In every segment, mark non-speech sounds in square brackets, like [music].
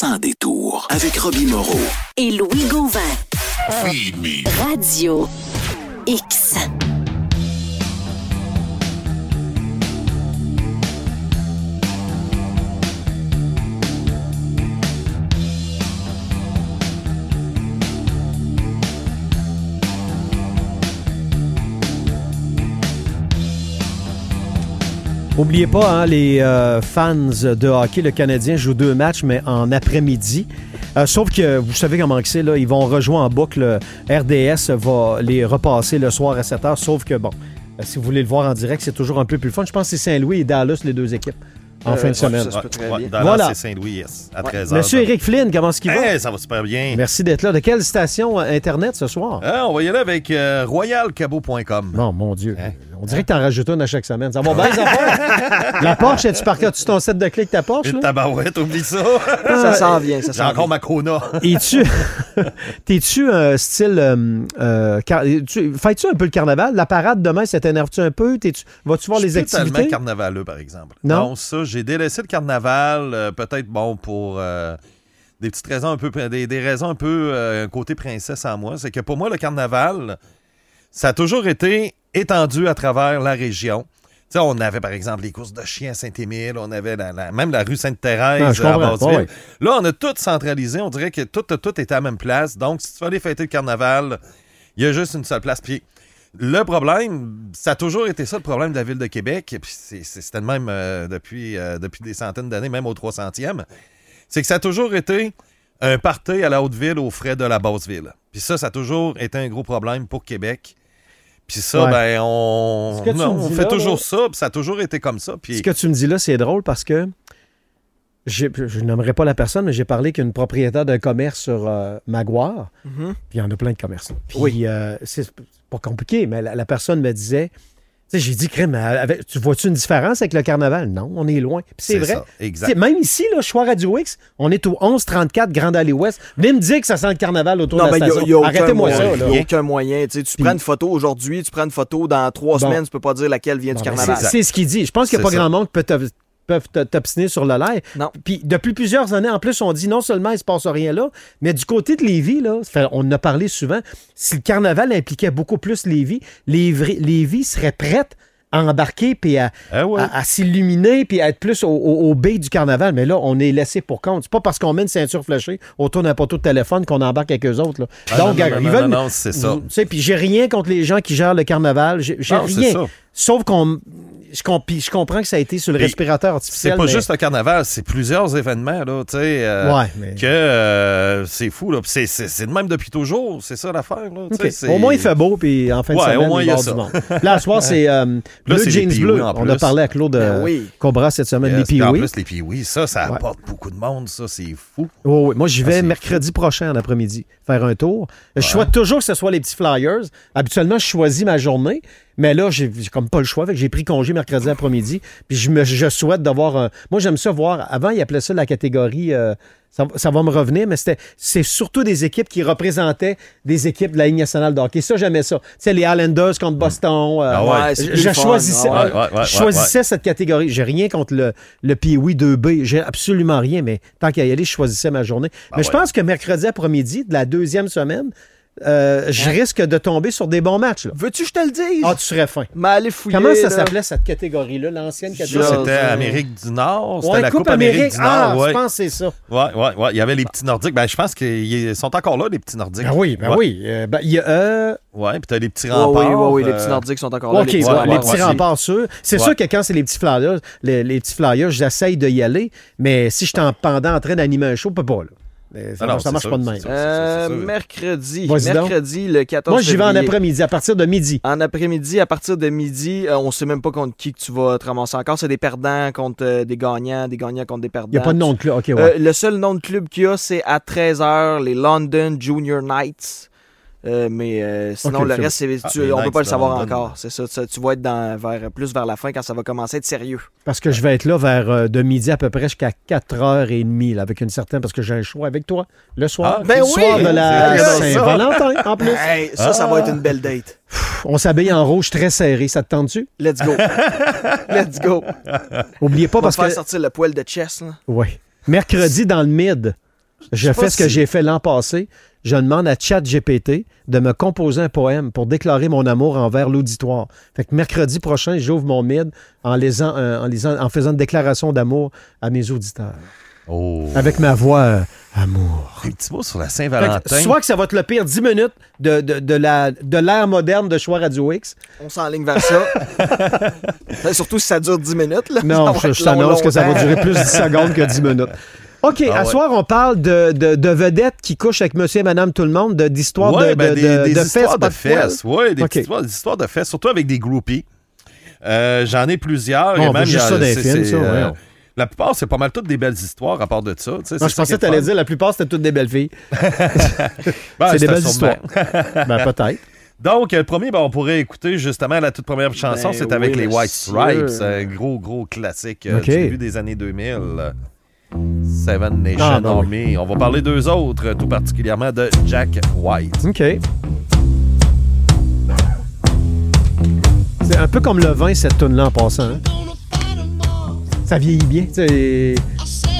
sans détour avec Robbie Moreau. et Louis Gauvin. Feed me. Radio X. N'oubliez pas, hein, les euh, fans de hockey, le Canadien joue deux matchs, mais en après-midi. Euh, sauf que vous savez comment c'est, là, ils vont rejouer en boucle. RDS va les repasser le soir à 7 h. Sauf que, bon, euh, si vous voulez le voir en direct, c'est toujours un peu plus fun. Je pense que c'est Saint-Louis et Dallas, les deux équipes, en Euh, fin de semaine. Ça Ouais. Dallas, Voilà. c'est Saint-Louis, yes, à 13h. Monsieur Éric Flynn, comment est-ce qu'il va? Hey, ça va super bien. Merci d'être là. De quelle station Internet ce soir? Ah, on va y aller avec euh, royalcabo.com. Non, mon Dieu. Hein? On dirait que t'en rajoutes une à chaque semaine. Ça va bien, ça va? [laughs] La Porsche? Tu ton set de clics ta Porsche? Une là? tabarouette, oublie ça. Ça s'en vient, ça J'ai encore ma Kona. Es-tu. [laughs] T'es-tu un style. euh, euh, car- tu- Fais-tu un peu le carnaval? La parade demain, ça t'énerve-tu un peu? T'es-tu- Vas-tu voir Je les suis totalement activités? carnavaleux, par exemple. Non? ça, j'ai délaissé le carnaval, euh, peut-être, bon, pour euh, des petites raisons un peu, des, des raisons un peu, euh, un côté princesse en moi. C'est que pour moi, le carnaval, ça a toujours été étendu à travers la région. Tu sais, on avait, par exemple, les courses de chiens à Saint-Émile, on avait la- la- même la rue Sainte-Thérèse Ah, à. Basseville. Là, on a tout centralisé. On dirait que tout, tout, était à la même place. Donc, si tu veux aller fêter le carnaval, il y a juste une seule place. Puis, le problème, ça a toujours été ça, le problème de la ville de Québec. Puis, c'est- c'est- c'était le même euh, depuis, euh, depuis des centaines d'années, même au 300e. C'est que ça a toujours été un party à la Haute-Ville aux frais de la Basse-Ville. Puis ça, ça a toujours été un gros problème pour Québec. Puis ça, Ouais. ben, on, fait là, toujours là- ça, puis ça a toujours été comme ça. Puis Ce que tu me dis là, c'est drôle parce que je n'aimerais pas la personne, mais j'ai parlé qu'une propriétaire d'un commerce sur euh, Maguire, Mhm. puis il y en a plein de commerces. Puis Oui. euh, c'est pas compliqué, mais la, la personne me disait. J'ai dit, crème, avec- tu vois-tu une différence avec le carnaval? Non, on est loin. C'est vrai. ça, exact. Même ici, là, je suis à Radio X, on est au 1134 Grande Allée Ouest. Venez me dire que ça sent le carnaval autour Non, de la a, station. Arrêtez-moi ça. Il n'y a aucun moyen. Tu prends une photo aujourd'hui, tu prends une photo dans trois Bon. semaines, tu peux pas dire laquelle vient Bon, du ben, carnaval. c'est- ce qu'il dit. Je pense qu'il n'y a pas ça. grand monde qui peut te- peuvent t'obstiner sur le live. Non. Puis depuis plusieurs années, en plus, on dit non seulement il se passe rien là, mais du côté de Lévis, là, on en a parlé souvent, si le carnaval impliquait beaucoup plus Lévis, Lévis, Lévis serait prête à embarquer puis à, Ah ouais. à- à s'illuminer puis à être plus au, au, au baie du carnaval. Mais là, on est laissé pour compte. C'est pas parce qu'on met une ceinture fléchée autour d'un poteau de téléphone qu'on embarque avec eux autres. là. Ah, Donc, non, non, ils non, veulent- non, non, c'est ça. Puis j'ai rien contre les gens qui gèrent le carnaval. J'ai rien. Sauf qu'on. Je, je comprends que ça a été sur le Puis, respirateur artificiel. C'est pas mais- juste le carnaval, c'est plusieurs événements, là, tu sais. euh, Ouais, mais- Que euh, c'est fou, là. Puis C'est, c'est, c'est de même depuis toujours, c'est ça l'affaire, là. Au moins, il fait beau, puis en fin de Ouais, semaine, au moins, il y a ça. du monde. Là, ce soir, c'est euh, [laughs] Jeans Pee-Wee Bleu. On a parlé à Claude Ben oui. Cobra cette semaine, Yes, les en plus, les Pee-Wee, ça, ça Ouais. apporte beaucoup de monde, ça, c'est fou. Oui, oui. Moi, j'y vais mercredi prochain en après-midi faire un tour. Je souhaite toujours que ce soit les petits flyers. Habituellement, je choisis ma journée, mais là, j'ai comme pas le choix. J'ai pris congé mercredi après-midi. Puis je, me, je souhaite d'avoir un. Moi, j'aime ça voir. Avant, ils appelaient ça la catégorie. euh, ça, ça va me revenir, mais c'était c'est surtout des équipes qui représentaient des équipes de la Ligue nationale de hockey. Ça, j'aimais ça. Tu sais, les Islanders contre Boston. euh, Ah ouais. Je je choisissais, Ah ouais. Ouais, je choisissais cette catégorie. J'ai rien contre le, le Pee-Wee 2B. J'ai absolument rien, mais tant qu'à y aller, je choisissais ma journée. mais je pense que mercredi après-midi de la deuxième semaine, euh, je risque de tomber sur des bons matchs. là. Veux-tu que je te le dise? Ah, tu serais fin. Mais allez fouiller. Comment ça là. s'appelait cette catégorie-là, l'ancienne catégorie? C'était euh, Amérique du Nord, c'était Ouais, la Coupe, Coupe Amérique, Amérique. du Nord, Ah, ouais. je pense que c'est ça. Ouais, ouais, ouais. Il y avait les petits Nordiques. Ben, je pense qu'ils sont encore là, les petits Nordiques. Ben oui, ben Ouais. oui. Euh, ben, il y a... euh, Ouais, puis t'as les petits remparts. oui, oui, oui, les euh, petits Nordiques sont encore là. OK, les petits ouais, remparts les petits aussi. remparts sûrs. C'est Ouais. sûr que quand c'est les petits flyers, les, les petits flyers, j'essaye d'y aller, mais si je suis en pendant en train d'animer un show, je peux pas, là. Ça, Ah non, ça marche sûr, pas de même. sûr. Euh, mercredi. Mercredi, le 14 Moi, j'y vais en après-midi, à partir de midi. En après-midi, à partir de midi, euh, on sait même pas contre qui que tu vas te ramasser encore. C'est des perdants contre euh, des gagnants, des gagnants contre des perdants. Il n'y a pas de nom de club. OK, ouais. Euh, le seul nom de club qu'il y a, c'est à 13h, les London Junior Knights. Euh, mais euh, sinon, le reste, Ah, tu- on peut Knights pas le savoir encore. C'est ça, ça, Tu vas être dans, vers, plus vers la fin quand ça va commencer à être sérieux. Parce que je vais être là vers euh, de midi à peu près jusqu'à 4h30, là, avec une certaine, parce que j'ai un choix avec toi le soir. Ah, le ben oui! soir de la. Saint-Valentin, en plus. Hey, ça, ça va être une belle date. On s'habille en rouge très serré, ça te tente-tu? Let's go. [laughs] Let's go. Oubliez pas On va parce faire que... sortir le poil de chess. Oui. Mercredi dans le mid, Je fais ce que si- j'ai fait l'an passé. Je demande à ChatGPT de me composer un poème pour déclarer mon amour envers l'auditoire. Fait que mercredi prochain, j'ouvre mon mid en, lisant, euh, en, lisant- en faisant une déclaration d'amour à mes auditeurs. Oh. Avec ma voix euh, amour. Un petit mot sur la Saint-Valentin. que soit que ça va être le pire 10 minutes de, de, de la- de l'ère moderne de choix Radio X. On s'enligne vers ça. [laughs] Surtout si ça dure 10 minutes. Là. Non, je, je t'annonce que ça va durer plus de 10 secondes que 10 minutes. [laughs] OK, Ah à ouais. soir, on parle de, de, de vedettes qui couchent avec monsieur et madame tout le monde, de- d'histoires Ouais, de, ben, de, des, de- des de histoires fesses, de fesses. Oui, des histoires, des histoires de fesses, surtout avec des groupies. Euh, J'en ai plusieurs. Bon, on même, juste ça films, ça, euh, ouais. La plupart, c'est pas mal toutes des belles histoires à part de ça. Non, je pensais que tu allais dire la plupart, c'était toutes des belles filles. [laughs] [laughs] Ben, c'est des belles histoires. [laughs] ben, peut-être. Donc, le premier, ben, on pourrait écter justement la toute première chanson, Ben c'est avec oui, les White. Stripes, un gros, gros classique euh, du début des années 2000. Seven Nation Ah, ben Army. On va parler d'eux autres, tout particulièrement de Jack White. OK. C'est un peu comme le vin, cette tune là en passant. hein. Ça vieillit bien.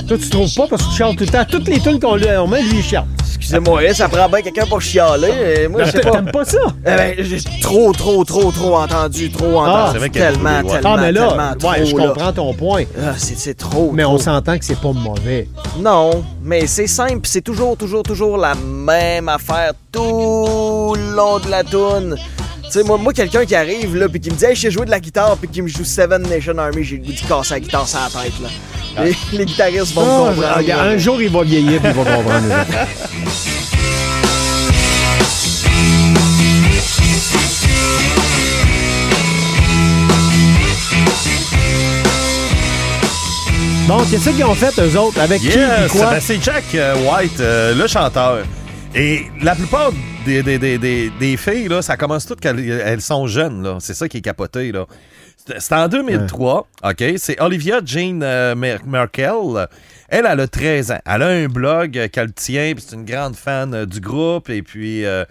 Toi, tu trouves pas parce que tu chantes tout le temps. Toutes les tunes qu'on met, lui, il chante. Excusez-moi, hein, ça prend bien quelqu'un pour chialer. et Moi, je sais pas. T'aimes pas ça? Eh ben, j'ai trop, trop, trop, trop entendu, trop Ah, entendu. tellement, tellement, Ah, mais là, tellement trop, ouais, je là. comprends ton point. Ah, c'est c'est trop. Mais trop. on s'entend que c'est pas mauvais. Non, mais c'est simple, c'est toujours, toujours, toujours la même affaire tout le long de la toune. Tu sais, moi, moi quelqu'un qui arrive là puis qui me dit Hey, je sais jouer de la guitare puis qui me joue Seven Nation Army, j'ai le goût de casser la guitare sur la tête là. Les, les guitaristes vont Ah, me comprendre. regarde, un jour, il va vieillir puis il va comprendre. Bon, qu'est-ce qu'ils ont fait, eux autres? Avec qui Yes, quoi? ben, c'est Jack euh, White, euh, le chanteur. Et la plupart des, des, des, des, des filles, là, ça commence toutes qu'elles elles sont jeunes. là. C'est ça qui est capoté. là. C'est en 2003, OK? C'est Olivia Jane euh, Mer- Merkel. Elle, elle a 13 ans. Elle a un blog qu'elle tient, puis c'est une grande fan euh, du groupe. Et puis, euh,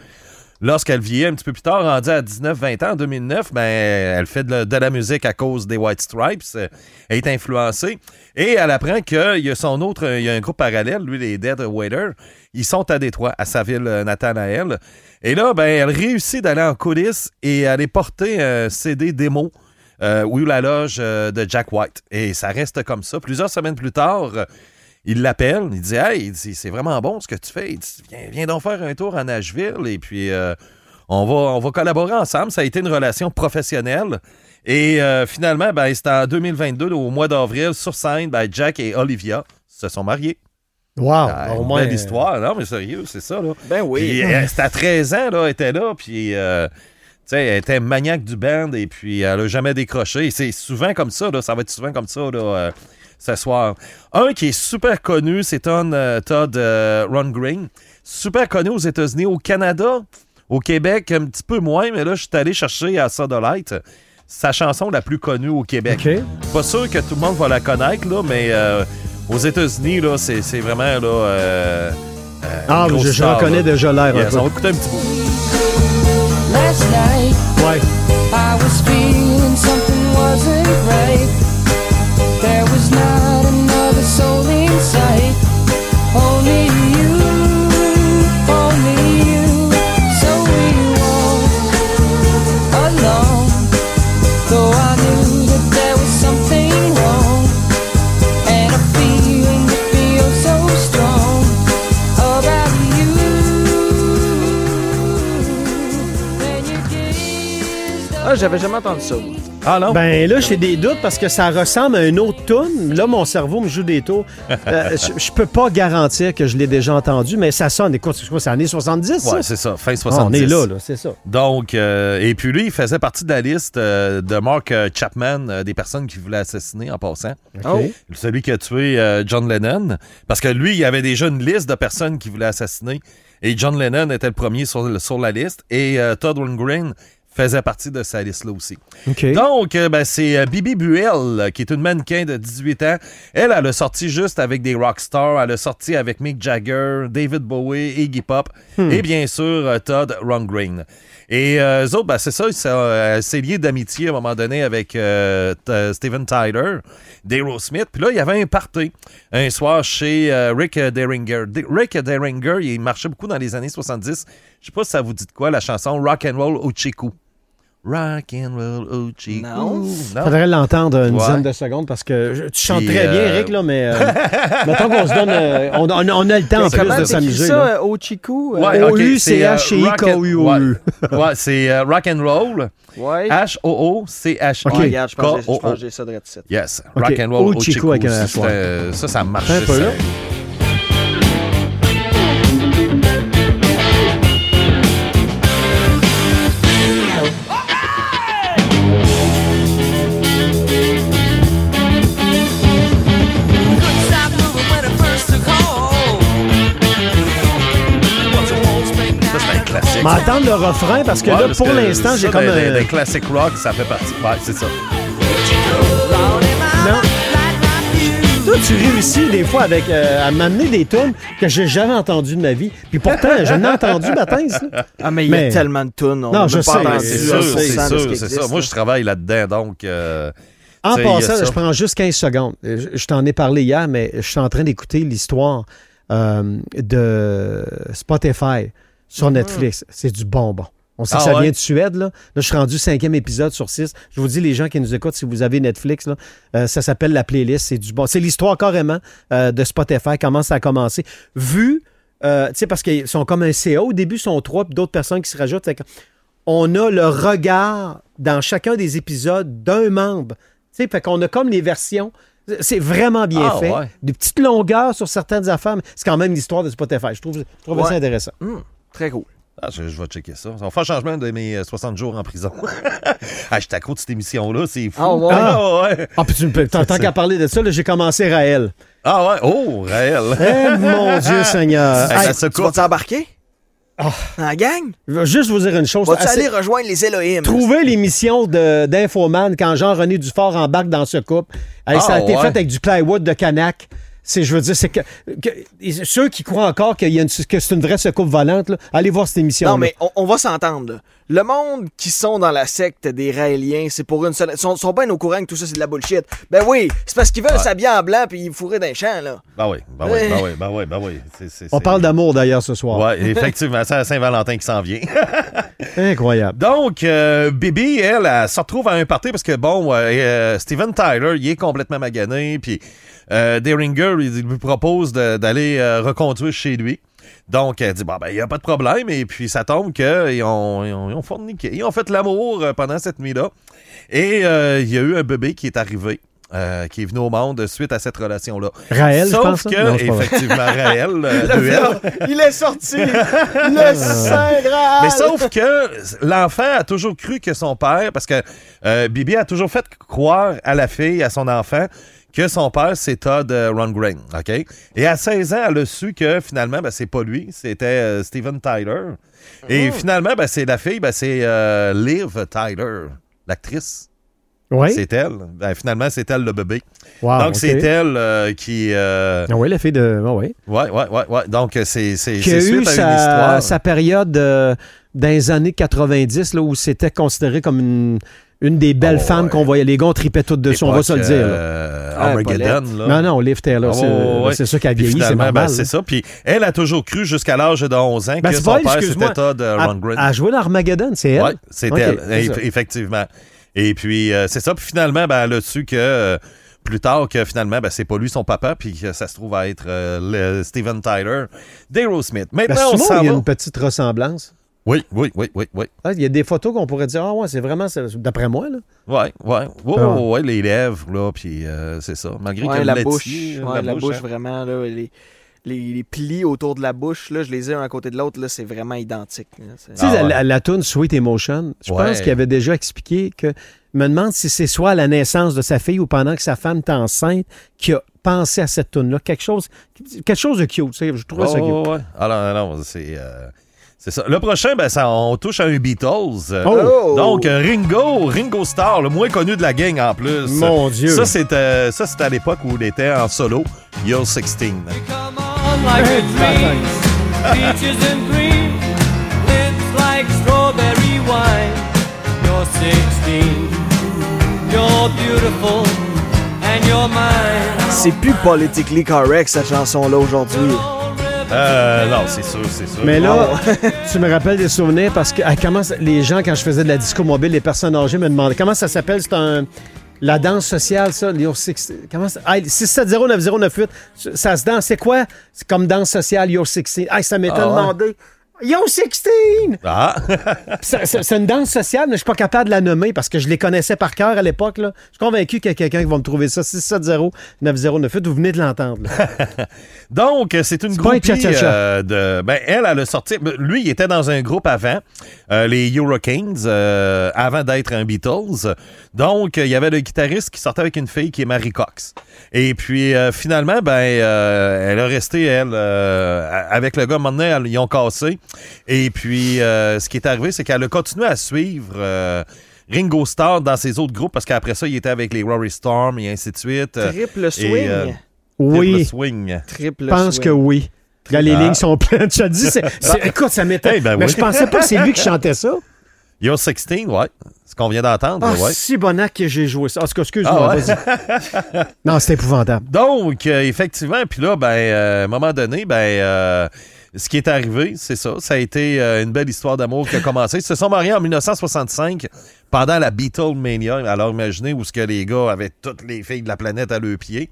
lorsqu'elle vieillit un petit peu plus tard, rendue à 19-20 ans, en 2009, ben, elle fait de la, de la musique à cause des White Stripes. Elle est influencée. Et elle apprend qu'il y a son autre, il y a un groupe parallèle, lui, les Dead Waiter. Ils sont à Détroit, à sa ville natale à elle. Et là, ben, elle réussit d'aller en coulisses et aller porter un CD démo. Euh, où la loge euh, de Jack White. Et ça reste comme ça. Plusieurs semaines plus tard, euh, il l'appelle. Il dit Hey, il dit, c'est vraiment bon ce que tu fais. Il dit, viens, viens donc faire un tour à Nashville. Et puis, euh, on, va, on va collaborer ensemble. Ça a été une relation professionnelle. Et euh, finalement, ben, c'était en 2022, au mois d'avril, sur scène, ben, Jack et Olivia se sont mariés. Wow, Ah, au moins. belle histoire. Non, mais sérieux, c'est ça. Là. Ben oui. Puis, euh, c'était à 13 ans, là, elle était là, puis euh, sais, elle était maniaque du band, et puis elle a jamais décroché. C'est souvent comme ça, là, ça va être souvent comme ça, là, euh, ce soir. Un qui est super connu, c'est Todd, euh, Todd euh, Ron Green. Super connu aux États-Unis, au Canada, au Québec, un petit peu moins, mais là, je suis allé chercher à Sodolite. Sa chanson la plus connue au Québec. OK. Pas sûr que tout le monde va la connaître, là, mais euh, aux États-Unis, là, c'est c'est vraiment là. Ah, je, je reconnais déjà l'air Yes, on va peu. écouter un petit bout. Last night Ouais. I was feeling something wasn't right. There was not another soul in sight. Only Ah, j'avais jamais entendu ça. moi. Ah non? Ben là, j'ai des doutes parce que ça ressemble à une autre tune. Là, mon cerveau me joue des tours. [laughs] Euh, je, je peux pas garantir que je l'ai déjà entendu, mais ça sonne. Écoute, c'est quoi, c'est années 70, ça? ouais, c'est ça, fin Ah, 70. on est là, là, c'est ça. Donc, euh, et puis lui, il faisait partie de la liste euh, de Mark Chapman, euh, des personnes qui voulaient assassiner en passant. OK. Celui qui a tué euh, John Lennon. Parce que lui, il y avait déjà une liste de personnes qui voulaient assassiner. Et John Lennon était le premier sur, sur la liste. Et euh, Todd Rundgren faisait partie de sa liste-là aussi. Donc, euh, ben, c'est euh, Bibi Buell, euh, qui est une mannequin de 18 ans. Elle, elle a sorti juste avec des rockstars. Elle a sorti avec Mick Jagger, David Bowie, Iggy Pop et bien sûr Todd Rundgren. Et euh, eux autres, ben, c'est ça, ça c'est lié d'amitié à un moment donné avec euh, Steven Tyler, d'Aerosmith. Puis là, il y avait un party un soir chez euh, Rick Derringer. D- Rick Derringer, il marchait beaucoup dans les années 70. Je sais pas si ça vous dit de quoi, la chanson Rock and Roll Ochiku. Rock and Roll Ochiku. Non. Faudrait l'entendre une Ouais. dizaine de secondes parce que je- tu chantes Puis, très bien, euh, Rick, là, mais euh, [laughs] mettons qu'on se donne. euh, on, on- on a le temps en plus Comment de s'amuser. ça, là. euh, Ochiku? euh? Ouais, ok, c'est, euh, rock and- c'est euh, rock and roll. Ouais. H-O-O-C-H-I. Ouais, regarde, je pense que j'ai- je pense que j'ai ça de. Yes, Ok, rock and roll Ochiku Ochiku. avec un C'est, H, ouais. euh, Ça, ça marche. Un peu, ça. là. M'entendre le refrain parce que Ouais, là, parce pour l'instant, j'ai comme des- un. des- classic rock, ça fait partie. Ouais, c'est ça. Non. Toi, tu réussis des fois avec, euh, à m'amener des tunes que j'ai jamais entendues de ma vie. Puis pourtant, je n'ai entendu matin, ça. Ah, mais il y Mais- a tellement de tunes. On Non, n'a je sais, entendu C'est sûr, 100% c'est sûr, c'est ça. Moi, je travaille là-dedans, donc. euh, En passant, je prends juste 15 secondes. Je, je t'en ai parlé hier, mais je suis en train d'écouter l'histoire euh, de Spotify sur Netflix. C'est du bonbon. On sait Ah que ça ouais? vient de Suède. Là. Là, je suis rendu cinquième épisode sur six. Je vous dis, les gens qui nous écoutent, si vous avez Netflix, là, euh, ça s'appelle La Playlist. C'est du bon. C'est l'histoire carrément euh, de Spotify, comment ça a commencé. Vu, euh, tu sais, parce qu'ils sont comme un CA. Au début, ils sont trois, puis d'autres personnes qui se rajoutent. On a le regard dans chacun des épisodes d'un membre. Tu sais, fait qu'on a comme les versions. C'est vraiment bien Ah, fait. ouais. Des petites longueurs sur certaines affaires, mais c'est quand même l'histoire de Spotify. Je trouve, je trouve ça intéressant. Hum, très cool. Ah, je, je vais checker ça. On va faire changement de mes euh, 60 jours en prison. [laughs] ah, côté de cette émission-là, c'est fou. Ah, ouais? Ah, ouais. Ah, puis tu me peux- tant, qu'à parler de ça, là, j'ai commencé Raël. Ah, ouais? Oh, Raël. Eh, mon [laughs] Dieu Seigneur. Hey, Hey, ça se Tu coupe. vas t'embarquer? Ah. Dans la gang? je vais juste vous dire une chose. Vas-tu Assez- aller rejoindre les Elohim? Trouver l'émission de- d'Infoman quand Jean-René Dufort embarque dans ce couple. Hey, ça a Ah, été ouais. fait avec du plywood de Canac. C'est, je veux dire, c'est que, que- ceux qui croient encore qu'il y a une- que c'est une vraie secoupe volante, là, allez voir cette émission. Non, mais on, on va s'entendre. là. Le monde qui sont dans la secte des Raéliens, c'est pour une seule. Ils sont, sont bien au courant que tout ça, c'est de la bullshit. Ben oui, c'est parce qu'ils veulent s'habiller en blanc puis ils fourraient d'un champ, là. Ben oui, ben oui, ben oui, ben oui, ben oui. C'est- c'est- On c'est- parle d'amour d'ailleurs ce soir. Ouais, effectivement, c'est à Saint-Valentin qui s'en vient. [laughs] Incroyable. Donc, euh, Bibi, elle, elle, se retrouve à un party parce que, bon, euh, euh, Steven Tyler, il est complètement magané, puis euh, Deringer, il lui propose d'aller euh, reconduire chez lui. Donc, elle dit, bon, ben, il n'y a pas de problème, et puis ça tombe qu'ils ont, ils ont, ils ont forniqué. Ils ont fait l'amour euh, pendant cette nuit-là. Et euh, il y a eu un bébé qui est arrivé. euh, qui est venu au monde suite à cette relation-là. Raël, je Sauf pense. que, hein? Non, vrai. effectivement, Raël, euh, [laughs] Il est sorti! le Saint Graal! Mais sauf que l'enfant a toujours cru que son père, parce que euh, Bibi a toujours fait croire à la fille, à son enfant, que son père, c'est Todd euh, Rundgren, OK? Et à 16 ans, elle a su que finalement, ben, c'est pas lui, c'était euh, Steven Tyler. Et finalement, ben, c'est la fille, ben, c'est euh, Liv Tyler, l'actrice. Oui. C'est elle. Ben, finalement, c'est elle le bébé. Wow, Donc, c'est elle euh, qui... euh, Ah oui, la fille de. Ah oui. Ouais, ouais, ouais, ouais. Donc, c'est Qui a eu sa, sa période euh, dans les années 90 là, où c'était considéré comme une, une des belles Oh, femmes ouais. qu'on voyait. Les gars, on tripait toutes dessus, on va se le dire. euh, Ah, Armageddon, là. Non, non, Liv Taylor, Ah, c'est ouais, ouais. c'est ça qui a Puis vieilli, c'est ben, c'est ça. Puis elle a toujours cru jusqu'à l'âge de 11 ans Ben, que son père, c'était Todd euh, Elle- Rundgren. Elle a joué dans Armageddon, c'est elle? Oui, c'est elle, effectivement. Et puis, euh, c'est ça. Puis finalement, ben, elle a su que euh, plus tard, que finalement, ben, c'est pas lui son papa, puis que ça se trouve à être euh, le Steven Tyler d'Aerosmith. Ben, Maintenant, on souvent, s'en il y a une petite ressemblance. Oui, oui, oui, oui, oui. Ah, Il y a des photos qu'on pourrait dire, ah ouais, c'est vraiment, ça- d'après moi, là. Ouais, ouais. Oh, Ah. ouais, ouais, les lèvres, là, puis euh, c'est ça. Malgré Ouais, que la le bouche. Ouais, la bouche, hein. vraiment, là, les, les, les plis autour de la bouche, là, je les ai un à côté de l'autre, là, c'est vraiment identique. là. Tu sais, Ah la, ouais. la, la toune Sweet Emotion, je Ouais. pense qu'il avait déjà expliqué que. Je me demande si c'est soit à la naissance de sa fille ou pendant que sa femme est enceinte qui a pensé à cette tune là Quelque chose, quelque chose de cute. tu sais, Je trouvais ça Oh, cute. ouais. Alors, non, c'est. euh, C'est ça. Le prochain, ben, ça, on touche à un Beatles. Euh, Oh! Donc, euh, Ringo, Ringo Starr, le moins connu de la gang en plus. Mon Dieu. Ça, c'était ça, c'était à l'époque où il était en solo, You're 16. Come on like a dream, peaches and cream, lips like strawberry wine. You're 16, you're beautiful, and you're mine. C'est plus politically correct cette chanson-là aujourd'hui. Euh, non, c'est sûr, c'est sûr. Mais là, [laughs] tu me rappelles des souvenirs parce que ah, comment les gens, quand je faisais de la disco mobile, les personnes âgées me demandaient comment ça s'appelle? C'est un. La danse sociale, ça, Your Six- Comment ça? Ah, 6709098. Ça se danse. C'est quoi? C'est comme danse sociale, Your 16. Ah, ça m'était Ah ouais? Yo 16! Ah, [laughs] C'est une danse sociale, mais je suis pas capable de la nommer parce que je les connaissais par cœur à l'époque. Je suis convaincu qu'il y a quelqu'un qui va me trouver ça. 670-9098. Vous venez de l'entendre. [laughs] Donc, c'est une un groupie cha-cha-cha. euh, de. Ben, elle, elle a sorti. ben, Lui, il était dans un groupe avant, euh, les Hurricanes, euh, avant d'être un Beatles. Donc, il y avait le guitariste qui sortait avec une fille qui est Mary Cox. Et puis, euh, finalement, ben, euh, elle a resté, elle, avec le gars. Maintenant, ils ont cassé. Et puis, euh, ce qui est arrivé, c'est qu'elle a continué à suivre. euh, Ringo Starr dans ses autres groupes parce qu'après ça, il était avec les Rory Storm et ainsi de suite. Triple swing. Et, euh, Triple Oui, swing. Triple je pense swing. que oui. Les Ah. lignes sont pleines. Je te dis, c'est- [laughs] c'est- écoute, ça m'étonne. Ben mais oui. je pensais pas que c'est lui qui chantait ça. [laughs] You're 16, ouais. Ce qu'on vient d'entendre, Ah, ouais. si bonac que j'ai joué ça. En tout cas, excuse-moi, Ah ouais? vas-y. [laughs] non, c'est épouvantable. Donc, euh, effectivement, puis là, ben, euh, à un moment donné, ben, euh, ce qui est arrivé, c'est ça. Ça a été euh, une belle histoire d'amour qui a commencé. Ils se sont mariés en 1965 pendant la Beatlemania. Alors, imaginez où ce que les gars avaient toutes les filles de la planète à leurs pieds.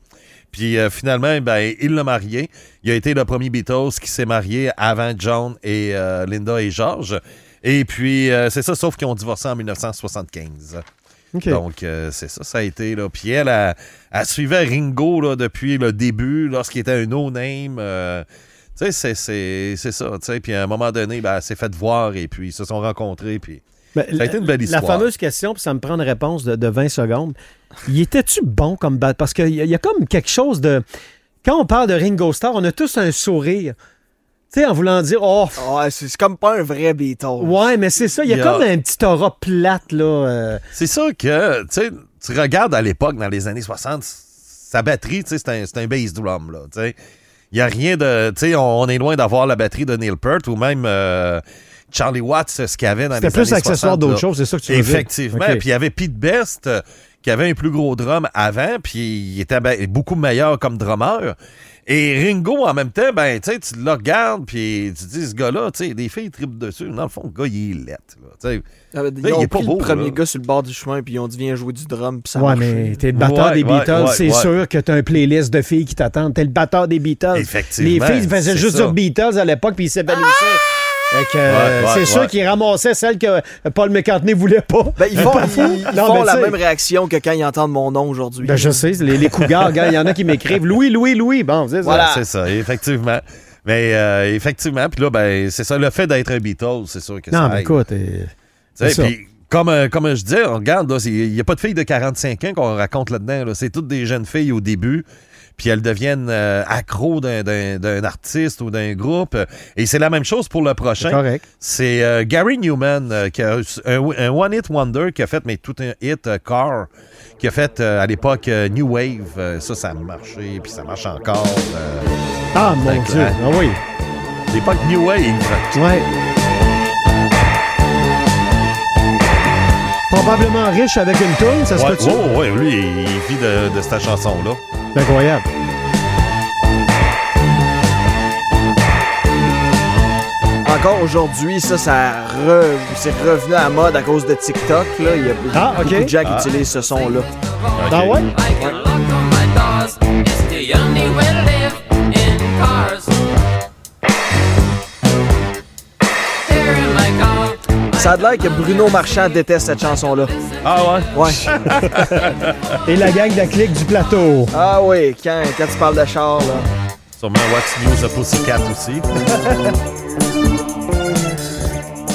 Puis euh, finalement, ben, il l'a marié. Il a été le premier Beatles qui s'est marié avant John et euh, Linda et George. Et puis, c'est ça, sauf qu'ils ont divorcé en 1975. OK. Donc, euh, c'est ça, ça a été. Là. Puis elle, elle, elle suivait Ringo là, depuis le début, lorsqu'il était un no-name. euh, tu sais, c'est- c'est c'est ça. tu sais. Puis à un moment donné, ben, elle s'est fait voir et puis ils se sont rencontrés. Puis Mais ça a été une belle La histoire. fameuse question, puis ça me prend une réponse de, de 20 secondes. Il était-tu bon comme bat? Parce qu'il y, y a comme quelque chose de. Quand on parle de Ringo Starr, on a tous un sourire. Tu sais, en voulant dire, oh, Ouais, c'est c'est comme pas un vrai Beatles. ouais, mais c'est ça. Il y a Il y a- comme un petit aura plate, là. euh, C'est ça que, tu sais, tu regardes à l'époque, dans les années 60, sa batterie, tu sais, c'est un, c'est un bass drum, là, tu sais. Il n'y a rien de. Tu sais, on, on est loin d'avoir la batterie de Neil Peart ou même euh, Charlie Watts, ce qu'il y avait dans les C'était années plus accessoire 60, d'autres choses, c'est ça que tu veux. Effectivement. Puis il y avait Pete Best euh, qui avait un plus gros drum avant, puis il était ben- beaucoup meilleur comme drummer. Et Ringo, en même temps, ben, tu sais, tu le regardes, puis tu te dis, ce gars-là, tu sais, des filles tripent dessus. Dans le fond, le gars, il est lettre, là, tu sais. Ah, Ils il ont est pas pris beau, le premier là. gars sur le bord du chemin puis ils ont dit viens jouer du drum puis ça Ouais, mais t'es le batteur Ouais, des Beatles, ouais, c'est ouais. sûr que t'as un playlist de filles qui t'attendent. T'es le batteur des Beatles. Effectivement, Les filles faisaient c'est juste ça. dire Beatles à l'époque, puis ils que, euh, Ouais, ouais, c'est sûr qu'ils ramassaient celles que Paul McCartney voulait pas. Ben, ils [laughs] font, ils, ils Non, font la même réaction que quand ils entendent mon nom aujourd'hui. Ben, je sais, les, les cougars, gars, il y en a qui m'écrivent Louis, Louis, Louis. Bon, c'est ça. Voilà. C'est ça, effectivement. Mais euh, effectivement, puis là, ben, c'est ça, le fait d'être un Beatles, c'est sûr que ça Non, mais écoute, euh, ça. puis comme, euh, comme je disais, on regarde, il n'y a pas de filles de 45 ans qu'on raconte là-dedans. là. C'est toutes des jeunes filles au début. Puis elles deviennent euh, accros d'un- artiste ou d'un groupe. Et c'est la même chose pour le prochain. correct. C'est euh, Gary Newman euh, qui a un, un One Hit Wonder qui a fait mais tout un hit euh, Car qui a fait à l'époque New Wave. Ça, ça a marché puis ça marche encore. Ah, mon Dieu. Ah oui. l'époque New Wave. Ouais. Probablement riche avec une toune, ça se Ouais, peut-tu? oh, ouais, lui, il vit de, de cette chanson-là. C'est incroyable. Encore aujourd'hui, ça, ça re- c'est revenu à la mode à cause de TikTok. Là. Il y a Ah, beaucoup ok. de gens qui Ah. utilisent ce son-là. Ah ouais? Ça a l'air que Bruno Marchand déteste cette chanson-là. Ah ouais? Ouais. [laughs] Et la gang de la clique du plateau. ah oui, quand, quand tu parles de char, là. Sûrement What's News a Pussycat aussi. [laughs]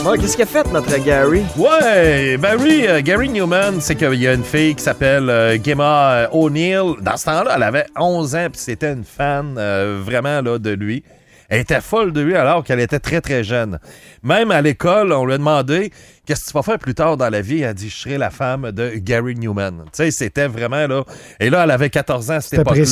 Bon, qu'est-ce qu'il a fait, notre Gary? Ouais, ben oui, euh, Gary Newman, c'est qu'il y a une fille qui s'appelle euh, Gemma euh, O'Neill. Dans ce temps-là, elle avait 11 ans, puis c'était une fan euh, vraiment là, de lui. Elle était folle de lui alors qu'elle était très, très jeune. Même à l'école, on lui a demandé Qu'est-ce que tu vas faire plus tard dans la vie? Elle a dit Je serai la femme de Gary Newman. Tu sais, c'était vraiment là. Et là, elle avait 14 ans à cette époque-là.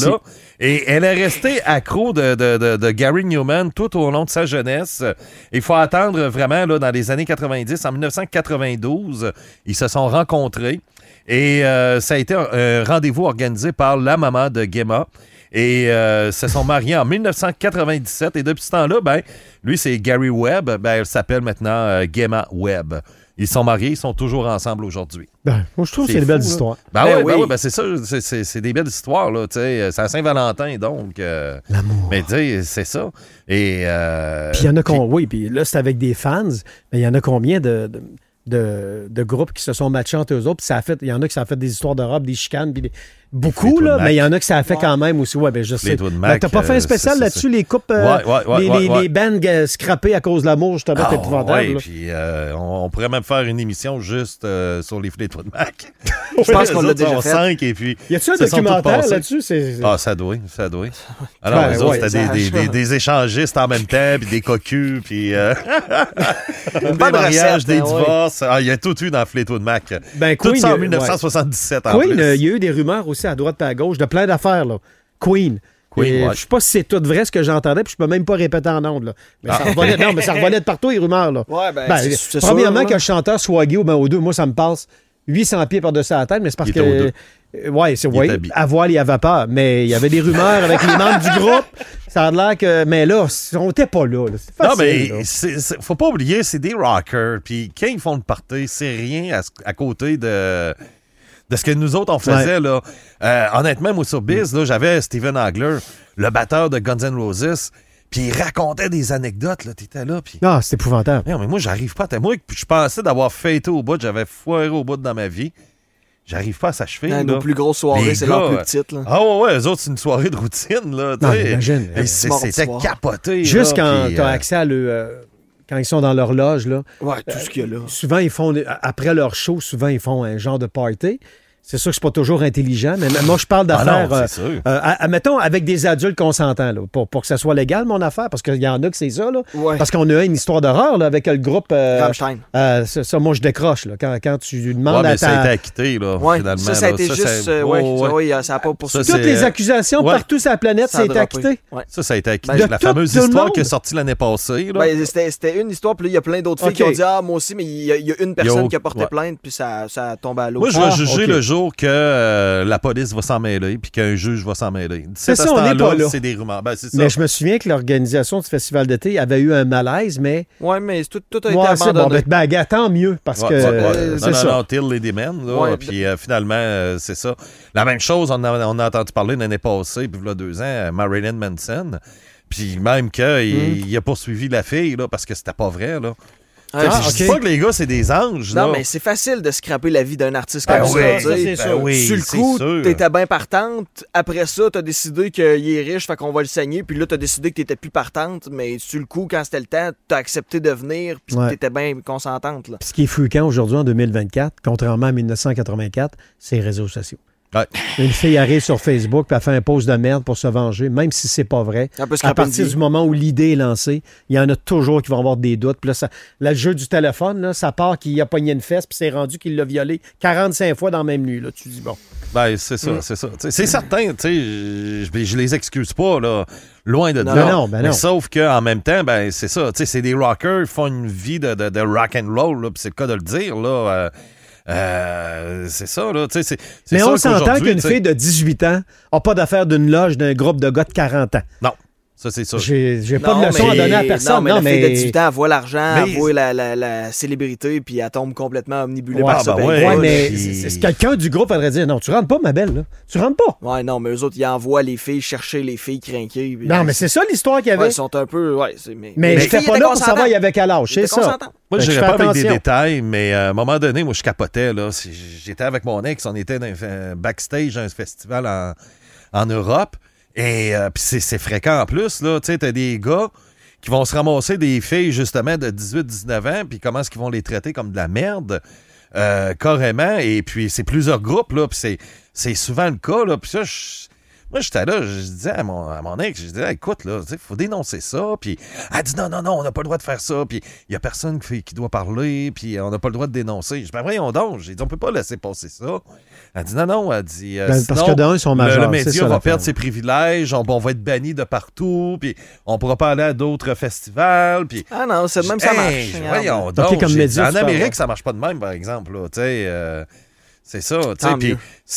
Et elle est restée accro de, de- de- de Gary Newman tout au long de sa jeunesse. Il faut attendre vraiment là, dans les années 90. En 1992, ils se sont rencontrés. Et euh, ça a été un, un rendez-vous organisé par la maman de Gemma. Et euh, se sont mariés en 1997. Et depuis ce temps-là, ben, lui, c'est Gary Webb. Ben, elle s'appelle maintenant euh, Gemma Webb. Ils sont mariés, ils sont toujours ensemble aujourd'hui. Ben, moi, je trouve que C'est c'est une belle fou, là. histoire. Ben, Ben oui, ben oui. oui, ben c'est ça, c'est- c'est c'est des belles histoires, là, tu sais. C'est à Saint-Valentin, donc. euh, L'amour. mais tu sais, c'est ça. Et. euh, Puis il y en a qu'on. Oui, puis là, c'est avec des fans, mais il y en a combien de. de de, de groupes qui se sont matchés entre eux autres? Puis ça a fait, il y en a qui ça a fait des histoires d'Europe, des chicanes, puis des- beaucoup, là, mais il y en a qui ça a fait quand même aussi. Ouais, ben je sais. Fleetwood Ben, T'as pas fait euh, un spécial c'est- là-dessus, les coupes, euh, Ouais, ouais, ouais, les, ouais, les, ouais. les bands euh, scrappées à cause de l'amour, justement, Ah, c'est épouvantable. puis euh, on, on pourrait même faire une émission juste euh, sur les Fleetwood Mac. [laughs] Je pense qu'on l'a autres déjà fait. cinq et puis. Y a-tu un documentaire là-dessus? Ah, ça doit, ça doit. [laughs] Alors, Ben, les autres, ouais, c'était des, des, des, des échangistes en même temps, puis des cocus, puis euh, [laughs] des mariages, des hein, divorces. Ah, il y a tout eu dans Fleetwood Mac. Ben, tout ça en euh, 1977 en plus. euh, il y a eu des rumeurs aussi à droite et à gauche de plein d'affaires. là. Queen. Queen, ouais. Je sais pas si c'est tout vrai ce que j'entendais, puis je peux même pas répéter en ondes. Là. Mais ça Ah. non, mais ça [laughs] revolait de partout, les rumeurs. Là. Ouais, ben, Ben, c'est- premièrement, que le chanteur soit gay ou ben, aux deux, moi, ça me passe 800 pieds par-dessus la tête, mais c'est parce que. Euh, Ouais, c'est Il ouais, à voile et à vapeur. Mais il y avait des rumeurs avec les membres du groupe. Ça a l'air que. Mais là, on était pas là. Non, mais faut pas oublier, c'est des rockers. Puis quand ils font le party, c'est rien à côté de, de ce que nous autres, on faisait. Là. Euh, honnêtement, moi, sur Biz, là, j'avais Steven Hagler, le batteur de Guns N' Roses, puis il racontait des anecdotes. Là, T'étais là, puis... Ah, c'est épouvantable. Non, mais moi, j'arrive pas à... Moi, je pensais d'avoir fêté au bout, j'avais foiré au bout dans ma vie. J'arrive pas à s'achever. Hein, nos plus grosses soirées, c'est leur plus petite. Là. Ah ouais, ouais, eux autres, c'est une soirée de routine, là. Non, imagine. C'était capoté. Juste là, quand tu as euh, accès à le. euh, quand ils sont dans leur loge, là. Ouais, tout ce qu'il y a là. souvent, ils font, après leur show, souvent, ils font un genre de party. C'est sûr que c'est pas toujours intelligent, mais moi, je parle Ah d'affaires. non, euh, c'est sûr. euh, à- à- mettons, avec des adultes consentants, là, pour, pour que ça soit légal, mon affaire, parce qu'il y en a que c'est ça, là. Ouais. Parce qu'on a eu une histoire d'horreur, là, avec le groupe. euh, Rammstein. euh, ça, ça, moi, je décroche, là, quand, quand tu Ouais, demandes mais à ça a été ta. acquitté, là, Ouais, finalement. ça, ça a été Ça, juste. ça- euh, ouais, ouais, ça, ouais. ouais, ça a pas poursuivi. Toutes les accusations Ouais. partout sur la planète, Ça a droppé. acquitté. Ouais. Ça, ça a été acquitté. De la tout- fameuse histoire qui est sortie l'année passée. Là. Ben, c'était c'était une histoire, puis là, il y a plein d'autres filles qui ont dit Ah, moi aussi, mais il y, a- une personne qui a porté plainte, puis ça, ça a tombé à l'eau. Moi, je vais Ah, juger le jour que euh, la police va s'en mêler puis qu'un juge va s'en mêler. C'est ça, on n'est pas là. C'est des rumeurs. Ben, ça. Mais je me souviens que l'organisation du festival d'été avait eu un malaise, mais. Ouais, mais tout, tout a été Ouais, bon. abandonné. Ben, ben, tant mieux, parce Ouais, que. ouais, ouais. euh, non, c'est non, ça. non, Till. Ouais, puis euh, finalement, euh, c'est ça. La même chose, on a, on a entendu parler l'année passée, puis il y a deux ans, Marilyn Manson. Puis même qu'il Hmm. il a poursuivi la fille, là, parce que c'était pas vrai, là. Ah, Ah, je dis ok. pas que les gars, c'est des anges, Non, là. mais c'est facile de scraper la vie d'un artiste Ben comme oui, ça. ça, tu sais. c'est ben sûr. oui, Sur le c'est coup, sûr. t'étais bien partante. Après ça, t'as décidé qu'il est riche, fait qu'on va le saigner. Puis là, t'as décidé que t'étais plus partante. Mais sur le coup, quand c'était le temps, t'as accepté de venir, puis Ouais. t'étais bien consentante. Là. Puis ce qui est fréquent aujourd'hui en 2024, contrairement à 1984, c'est les réseaux sociaux. Ouais. Une fille arrive sur Facebook puis elle fait un post de merde pour se venger, même si c'est pas vrai. À partir du moment où l'idée est lancée, il y en a toujours qui vont avoir des doutes. Puis là, ça, là, le jeu du téléphone, là, ça part qu'il a pogné une fesse puis c'est rendu qu'il l'a violé 45 fois dans la même nuit. Là. Tu dis, bon. Ben, c'est ça, Mm. c'est ça. C'est certain, tu sais, je, je- je les excuse pas, là. Loin de Non, là. non, ben Mais non. sauf qu'en même temps, ben, c'est ça. Tu sais, c'est des rockers, ils font une vie de, de, de rock and roll, c'est le cas de le dire, là. Euh, euh, c'est ça, là. Tu sais, c'est- c'est Mais on s'entend qu'une fille de 18 ans n'a pas d'affaire d'une loge d'un groupe de gars de 40 ans. Non, ça, c'est ça. J'ai j'ai pas Non, de leçon mais- à donner à personne. Non, mais la fille de 18 mais... ans, elle voit l'argent, Mais- elle voit la, la, la célébrité, puis elle tombe complètement omnibulée Ouais, par ça. ben ouais. Ouais, gars, mais puis- c'est- quelqu'un du groupe faudrait dire non, tu rentres pas, ma belle. Là. Tu rentres pas. Ouais, non, mais eux autres, ils envoient les filles chercher les filles crinquées. puis- Non, mais c'est ça l'histoire qu'il y avait. Ouais, ils sont un peu. Ouais, c'est- mais mais j'étais pas là pour savoir il y avait quel âge. C'est ça. Moi, je pas avec des détails, mais euh, à un moment donné, moi, je capotais. Là. J'étais avec mon ex, on était dans un backstage à un festival en, en Europe. Et euh, puis c'est fréquent en plus. Tu sais, t'as des gars qui vont se ramasser des filles, justement, de 18-19 ans, puis comment est-ce qu'ils vont les traiter comme de la merde, euh, carrément. Et puis, c'est plusieurs groupes, là, puis c'est- c'est souvent le cas. Là, puis ça, Moi, j'étais là, je disais à mon, à mon ex, je disais, écoute, là, il faut dénoncer ça. Puis elle dit, non, non, non, on n'a pas le droit de faire ça. Puis il n'y a personne qui, qui doit parler. Puis on n'a pas le droit de dénoncer. Je dis, ben voyons donc. J'ai dit, on peut pas laisser passer ça. Elle dit, non, non, elle dit, euh, Ben, parce sinon, que d'un, ils sont le- majeurs, Le, média ça va perdre ses privilèges. On, on va être banni de partout. Puis on pourra pas aller à d'autres festivals. Puis Ah non, c'est même ça marche. Hey, Regarde. voyons donc. comme j'ai média, dit, en Amérique, ça marche pas de même, par exemple. là, tu sais, euh, c'est ça. tu sais, Tant Puis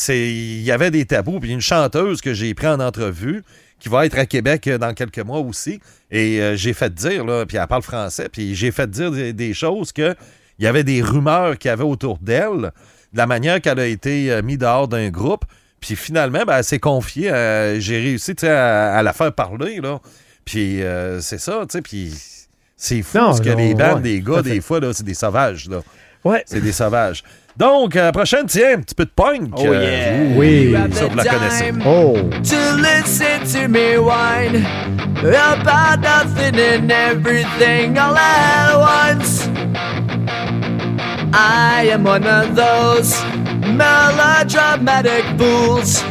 il y avait des tabous. Puis une chanteuse que j'ai pris en entrevue qui va être à Québec euh, dans quelques mois aussi. Et euh, j'ai fait dire, là, puis elle parle français, puis j'ai fait dire des, des choses que il y avait des rumeurs qu'il y avait autour d'elle, de la manière qu'elle a été euh, mise dehors d'un groupe. Puis finalement, ben, elle s'est confiée. à- J'ai réussi à, à la faire parler. Là. Puis euh, c'est ça, tu sais. Puis c'est fou Non, ce que non, les bandes ouais, des gars, des fois, là, c'est des sauvages. Là. Ouais. C'est des sauvages. Donc, euh, prochaine, tiens, un petit peu de punk. Oh, yeah. Euh, oui. Euh, ça, vous la connaissez. Oh. to listen to me whine about nothing and everything all at once. I am one of those melodramatic fools,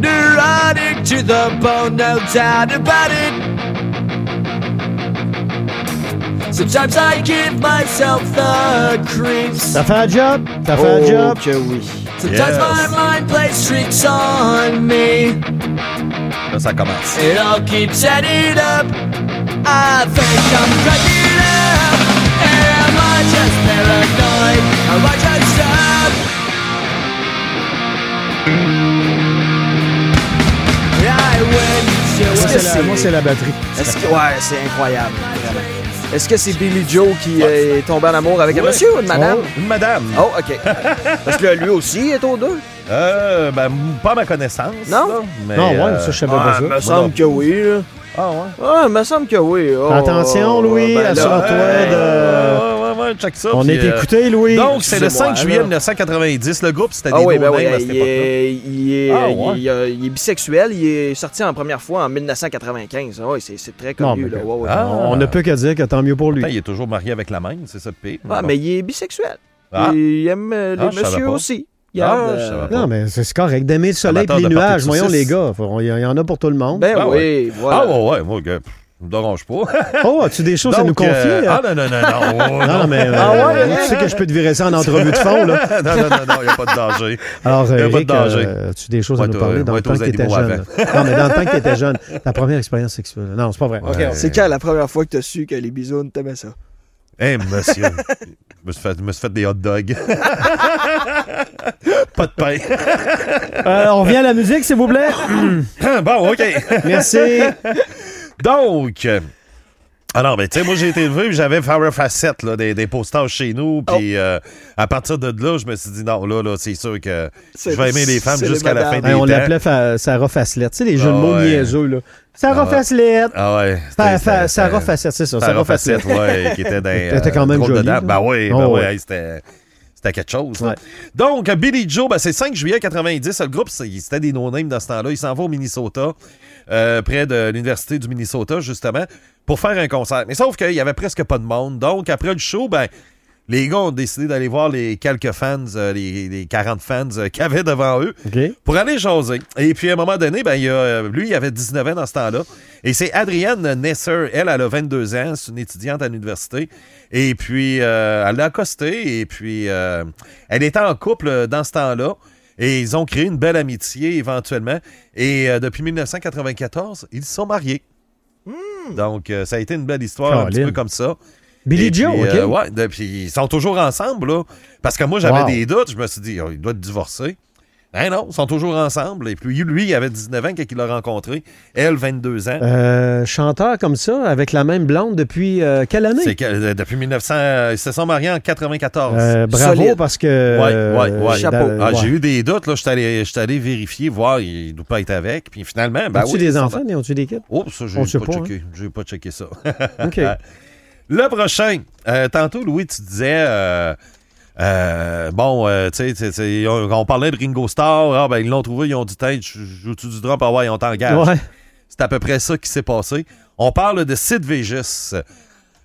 neurotic to the bone, no doubt about it. Sometimes I give myself the creeps. T'as fait un job? T'as fait un Oh, job? que oui. Sometimes Yes. my mind plays tricks on me. Là, ça commence. It all keeps adding up. I think I'm cracking up. Am I just paranoid? Am I just up? I went to Moi, c'est la- c'est- Moi, c'est la batterie. Est-ce que... Ouais, c'est incroyable. vraiment. Est-ce que c'est Billy Joe qui euh, est tombé en amour avec un Ouais. monsieur ou une madame? Une madame. Oh, OK. [laughs] Parce que lui aussi est aux deux. Euh, ben, pas à ma connaissance. Non? là, mais, Non, ouais, euh, ça, je savais Ah, pas ça. me semble que oui. Là. Ah, ouais. Ah, me semble que oui. Oh, Attention, Louis, ben là, assure-toi de- Ouais, ouais, ouais, check ça. On puis, est euh, écouté, Louis. Donc, c'est le Excusez-moi, 5 juillet là. 1990. Le groupe, c'était Ah des oui, ben no oui, names à cette il est, il, est, Ah, il- ouais. il, il est bisexuel. Il est sorti en première fois en 1995. Ah Oui, c'est très connu. là. Ouais, ouais. Ah. On ne peut que dire que tant mieux pour lui. Il est toujours marié avec la même, c'est ça le pire. Ah, Bon. mais il est bisexuel. Ah. Il aime euh, les Ah, messieurs aussi. Ah, euh. Non, mais c'est correct. D'aimer le soleil et les nuages. Voyons, les gars. Il y en a pour tout le monde. Ben Ah, oui, ouais. voilà. Ah, ouais, ouais, moi, pff, me dérange pas. [laughs] Oh, as-tu des choses à nous confier? euh, hein? Ah, non, non, non, non. [laughs] oh, non, non, mais euh, Ah ouais, tu sais que je peux te virer ça en entrevue de fond, là. [laughs] non, non, non, non, il n'y a pas de danger. Alors, Il a pas de danger. euh, as-tu des choses à nous parler dans le temps que tu étais jeune? non, mais dans le temps que tu étais jeune, ta première expérience sexuelle. Non, c'est pas vrai. Ouais. C'est quand la première fois que tu as su que les bisounes t'aimaient ça? Hé, monsieur. Je me suis fait, je me suis fait des hot dogs. pas de pain. Euh, on revient à la musique, s'il vous plaît. [coughs] bon, OK. Merci. Donc, alors, ben, tu sais, moi, j'ai été élevé, puis j'avais Farrah Facette, là, des, des posters chez nous, puis euh, à partir de là, je me suis dit, non, là, là, c'est sûr que je vais aimer les femmes jusqu'à la fin des Hey, on temps. l'appelait Fa- Sarah Facelette. Tu sais, les jeux de Ah mots ouais. niaiseux, là. Sarah Ah ouais. Facelette. Ah ouais. Fa- fa- Sarah Facette, c'est ça. Sarah Sarah Facette, Facelette. ouais, qui était dans. [laughs] Elle était quand même jolie. Ben oui, Oh, ben oui, c'était. C'était quelque chose. Ouais. Donc, Billy Joe, ben, c'est 5 juillet 90. Le groupe, c'était des no-names dans ce temps-là. Il s'en va au Minnesota, euh, près de l'Université du Minnesota, justement, pour faire un concert. Mais sauf qu'il y avait presque pas de monde. Donc, après le show, ben, les gars ont décidé d'aller voir les quelques fans, euh, les, les 40 fans euh, qu'il y avait devant eux pour aller jaser. Et puis, à un moment donné, ben, il y a, euh, lui, il avait 19 ans dans ce temps-là. Et c'est Adrienne Nesser. Elle, elle a 22 ans. C'est une étudiante à l'université. Et puis, euh, elle l'a accostée. Et puis, elle était en couple dans ce temps-là. Et ils ont créé une belle amitié éventuellement. Et depuis 1994, ils sont mariés. Donc, euh, ça a été une belle histoire, un petit peu comme ça. Billy Joe, puis, OK? euh, ouais, depuis, ils sont toujours ensemble, là. Parce que moi, j'avais Wow. des doutes. Je me suis dit, oh, il doit être divorcé. Ben non, ils sont toujours ensemble. Et puis, lui, il avait 19 ans quand il l'a rencontré. Elle, 22 ans. Euh, chanteur comme ça, avec la même blonde depuis euh, quelle année? C'est que, euh, depuis 1900, euh, ils se sont mariés en 94. Euh, bravo Solide. parce que. Ouais, ouais, ouais. Chapeau. Ah, ouais. J'ai eu des doutes, là. J'étais allé, vérifier, voir, il ne doit pas être avec. Puis finalement, ben Ont-tu oui, des enfants? Ont-tu des kids? Oh, ça, j'ai pas, pas, hein? checké. J'ai pas checké ça. OK. [laughs] Le prochain. Euh, tantôt, Louis, tu disais. euh, euh, bon, euh, tu sais, on, on parlait de Ringo Starr. Ah, ben, ils l'ont trouvé, ils ont dit, Tiens, joues-tu du drum? Ah, ouais, on t'engage. Ouais. C'est à peu près ça qui s'est passé. On parle de Sid Vicious.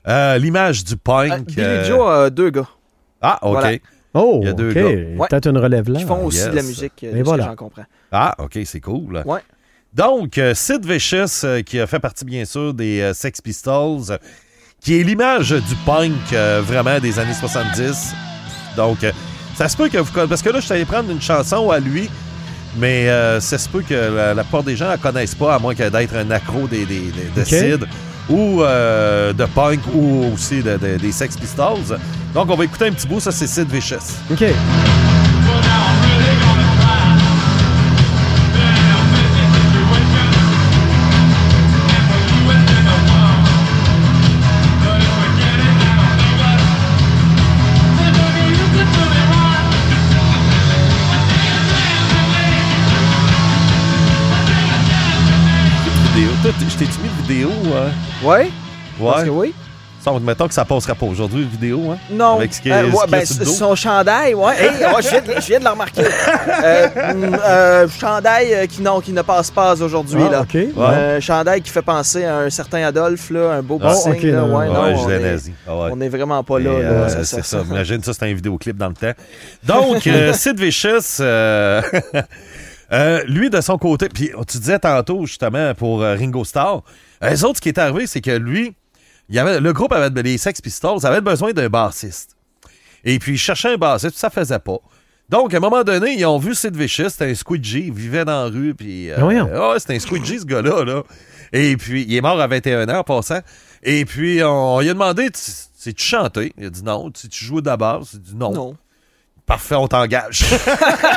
Euh, L'image du punk. Ah, Billy Joe a deux gars Ah, OK. Voilà. Oh, Il y a deux OK. gars. Ouais. Peut-être une relève là. qui font aussi yes. de la musique, de Et ce voilà. que j'en comprends. Ah, OK, c'est cool. Ouais. Donc, Sid Vicious, qui a fait partie, bien sûr, des Sex Pistols, qui est l'image du punk, euh, vraiment, des années 70. Donc, euh, ça se peut que vous... Parce que là, je suis allé prendre une chanson à lui, mais euh, ça se peut que la, la plupart des gens la connaissent pas, à moins que d'être un accro des, des- des- de. Sid ou de punk ou aussi de- de- des Sex Pistols. Donc, on va écouter un petit bout. Ça, c'est Sid Vicious. OK. Euh? Ouais? Parce que Ouais. oui. Ça, mettons que ça passera pas aujourd'hui, vidéo. Hein? Non. Avec ce qui est- Euh, ouais, ben, sur son chandail, ouais. [laughs] Hey, ouais, je, viens de, je viens de le remarquer. Euh, mm, euh, chandail euh, qui, non, qui ne passe pas aujourd'hui. Ah, là. Ouais. Chandail qui fait penser à un certain Adolphe, là, un beau Ah, là. Ouais, non. ouais, on, est, nazi. Ah ouais. on est vraiment pas là. C'est ça- ça. Imagine ça, c'est un vidéoclip dans le temps. Donc, [laughs] Sid Vicious, [laughs] lui, de son côté, puis tu disais tantôt, justement, pour Ringo Starr, les autres, ce qui est arrivé, c'est que lui, il y avait, le groupe avait, les Sex Pistols avait besoin d'un bassiste. Et puis, il cherchait un bassiste, puis ça faisait pas. Donc, à un moment donné, ils ont vu Sid Vicious, c'était un squidgy, il vivait dans la rue, puis... euh, ouais, c'était un squidgy, ce gars-là, là. Et puis, il est mort à 21 ans, en passant. Et puis, on, on lui a demandé, Tu- sais-tu chanter? Il a dit non. Tu tu la basse? Il a dit non. Non. Parfait, on t'engage.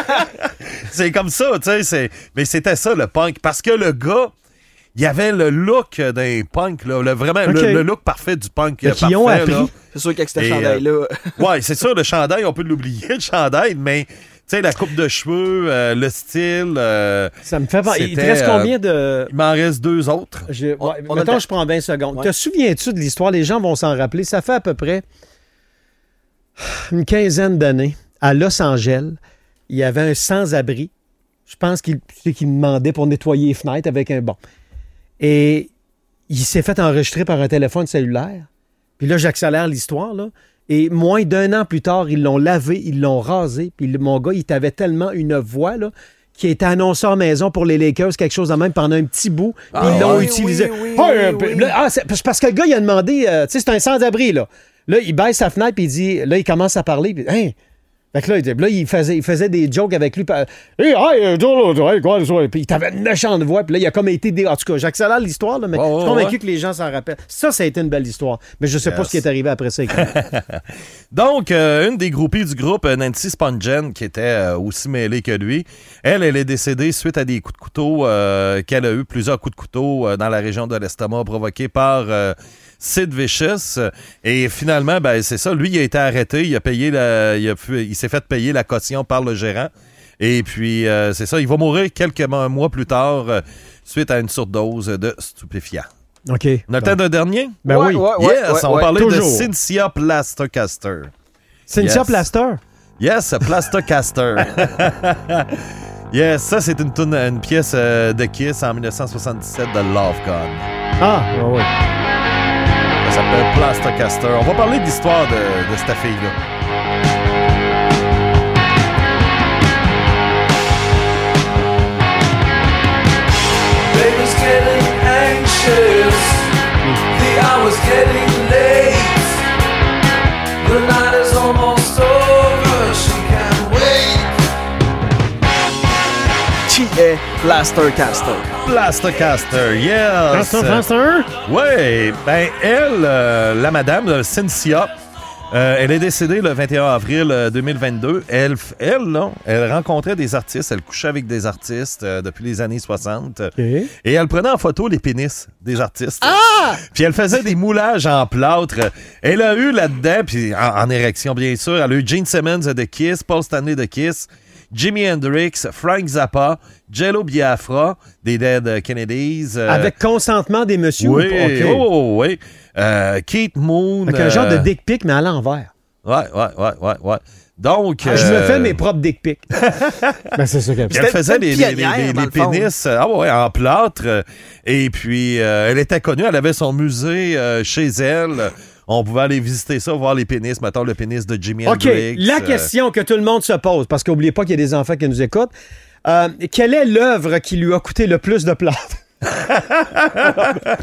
[laughs] c'est comme ça, tu sais. Mais c'était ça, le punk. Parce que le gars, il avait le look d'un punk, là, le, vraiment le, le look parfait du punk. Fait euh, qu'ils ont parfait, appris. là. C'est sûr qu'avec ce euh, chandail-là. [laughs] Ouais, c'est sûr, le chandail, on peut l'oublier, [laughs] le chandail, mais tu sais, la coupe de cheveux, euh, le style, euh, Ça me fait pas. Il te reste combien de. il m'en reste deux autres. Je, ouais, on le mettons, je prends 20 secondes. Ouais. Te souviens-tu de l'histoire? Les gens vont s'en rappeler. Ça fait à peu près une quinzaine d'années, à Los Angeles, il y avait un sans-abri. Je pense qu'il qu'il demandait pour nettoyer les fenêtres avec un bon. Et il s'est fait enregistrer par un téléphone cellulaire. Puis là, j'accélère l'histoire, là. Et moins d'un an plus tard, ils l'ont lavé, ils l'ont rasé. Puis le- mon gars, il avait tellement une voix, là, qui était annonceur maison pour les Lakers, quelque chose de même, pendant un petit bout. Puis Ah, ils l'ont oui, utilisé. oui, oui, Ah, parce que le gars, il a demandé, euh, tu sais, c'est un sans-abri, là. Là, il baisse sa fenêtre, puis il dit, là, il commence à parler, puis, hein? Fait que là, il, dit- là, il faisait, il faisait des jokes avec lui. euh, Hey, hey? Puis il avait une méchante voix. Puis là, il a comme été. dé- En tout cas, j'accélère l'histoire, mais je suis convaincu ouais. que les gens s'en rappellent. Ça, ça a été une belle histoire. Mais je sais pas ce qui est arrivé après ça. [laughs] Donc, euh, une des groupies du groupe, euh, Nancy Spungen, qui était euh, aussi mêlée que lui, elle, elle est décédée suite à des coups de couteau, euh, qu'elle a eu plusieurs coups de couteau dans la région de l'estomac provoqués par Sid Vicious. Et finalement, ben, c'est ça, lui, il a été arrêté, il a payé la, il, il s'est fait payer la caution par le gérant. Et puis, euh, c'est ça, il va mourir quelques mois plus tard euh, suite à une surdose de stupéfiants. OK. On a le temps d'un dernier? Ben oui. Ouais, ouais, yes, ouais, on ouais. parlait Toujours. de Cynthia Plastercaster. Cynthia Yes. Plaster? Yes, Plastocaster. [laughs] yes, ça c'est une, une pièce euh, de Kiss en 1977 de Love Gun. Ah, ouais, ouais. Ça s'appelle Plastocaster. On va parler de l'histoire de, de cette fille-là. Baby's getting anxious. The hour's getting Blastercaster? Plastocaster, yes! Plaster, Plaster. Oui, ben elle, euh, la madame, euh, Cynthia, euh, elle est décédée le 21 avril euh, 2022. Elle, elle, elle rencontrait des artistes, elle couchait avec des artistes euh, depuis les années 60. OK. Et elle prenait en photo les pénis des artistes. Ah! Puis elle faisait des moulages en plâtre. Elle a eu là-dedans, puis en, en érection bien sûr, elle a eu Gene Simmons de Kiss, Paul Stanley de Kiss, Jimi Hendrix, Frank Zappa, Jello Biafra des Dead Kennedys. euh, Avec consentement des messieurs. oui, OK. oh, oui. Euh, Keith Moon. Avec un genre de euh, dick pic, mais à l'envers. Ouais, ouais, ouais, ouais, ouais. Donc. Ah, Je me fais mes propres dick pics. [laughs] ben, c'est ça qu'elle elle faisait les, les, pénis ah ouais, en plâtre. Et puis, euh, elle était connue. Elle avait son musée euh, chez elle. On pouvait aller visiter ça, voir les pénis. Mettons le pénis de Jimi OK, Hendrix. la euh, question que tout le monde se pose, parce qu'oubliez pas qu'il y a des enfants qui nous écoutent. Euh, quelle est l'œuvre qui lui a coûté le plus de plâtre? [laughs]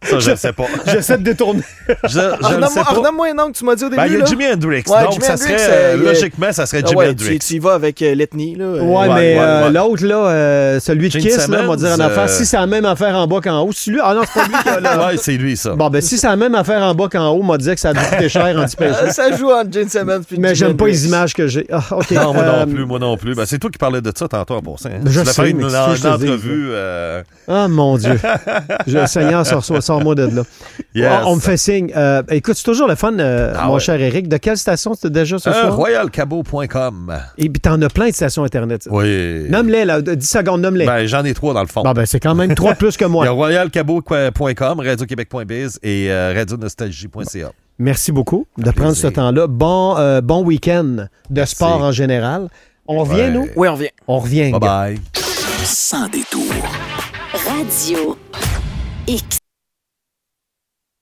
Ça, je ne sais pas. [laughs] J'essaie de détourner. Je, je ne sais pas. redonne-moi un nom que tu m'as dit au début. Ben, il y a là. Jimi Hendrix. Ouais, donc, Jimi ça Hendrix, serait, euh, euh, il y a- logiquement, ça serait Ah Jimi ouais, Hendrix. tu, tu y vas avec euh, l'ethnie, là. Ouais, Euh, mais ouais, euh, ouais. l'autre, là, euh, celui de Kiss, là, on va dire en Simmons, affaire. euh, Si c'est la même affaire en bas qu'en haut, c'est lui? Ah non, c'est pas lui qui a là. Ouais, c'est lui, ça. Bon, ben si c'est la même affaire en bas qu'en haut, on m'a dit que ça a dû coûter cher en dépêchant. [laughs] euh, ça joue entre Gene Simmons puis Mais j'aime pas les images que j'ai. Ah, OK. Non, moi Euh, non plus, moi non plus. Ben, c'est toi qui parlais de ça tantôt en passant. hein. Je sais, faire une, mais entrevue. euh, Ah, mon Dieu. [laughs] Je, Seigneur, sors- sors-moi de là. [laughs] Yes. On, on me fait signe. Euh, écoute, c'est toujours le fun, euh, Ah mon ouais. cher Eric. De quelle station c'était déjà ce euh, soir? royalcabo.com. Et puis t'en as plein de stations Internet. Oui. Nomme-les, là. 10 secondes, nomme-les. Ben, j'en ai trois dans le fond. bon, ben, c'est quand même trois de [laughs] plus que Il y a moi. royalcabo.com, radioquébec.biz et euh, radionostalgie.ca. Merci beaucoup de prendre ce temps-là. Bon, euh, bon week-end de sport en général. On revient, Ouais. nous? Oui, on revient. On revient. Bye gars. bye. Sans détour. Radio X.